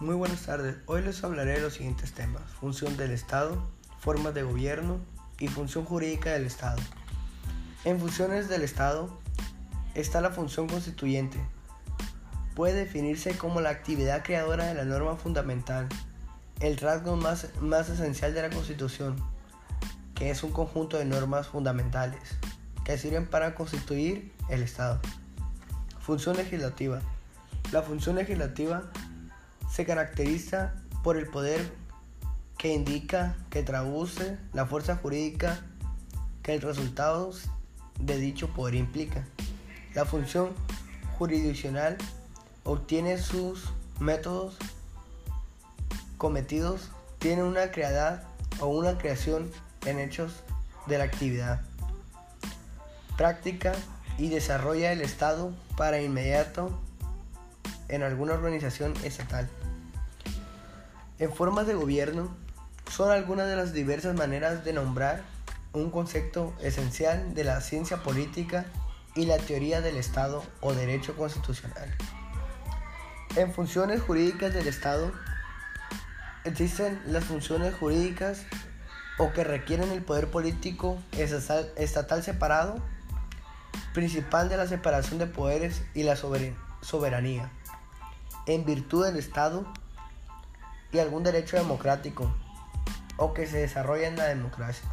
Muy buenas tardes. Hoy les hablaré de los siguientes temas. Función del Estado, formas de gobierno y función jurídica del Estado. En funciones del Estado está la función constituyente. Puede definirse como la actividad creadora de la norma fundamental, el rasgo más, más esencial de la Constitución, que es un conjunto de normas fundamentales que sirven para constituir el Estado. Función legislativa. La función legislativa se caracteriza por el poder que indica, que traduce la fuerza jurídica que el resultado de dicho poder implica. La función jurisdiccional obtiene sus métodos cometidos, tiene una creada o una creación en hechos de la actividad práctica y desarrolla el Estado para inmediato en alguna organización estatal. En formas de gobierno son algunas de las diversas maneras de nombrar un concepto esencial de la ciencia política y la teoría del Estado o derecho constitucional. En funciones jurídicas del Estado existen las funciones jurídicas o que requieren el poder político estatal separado, principal de la separación de poderes y la soberanía, en virtud del Estado y algún derecho democrático o que se desarrolla en la democracia.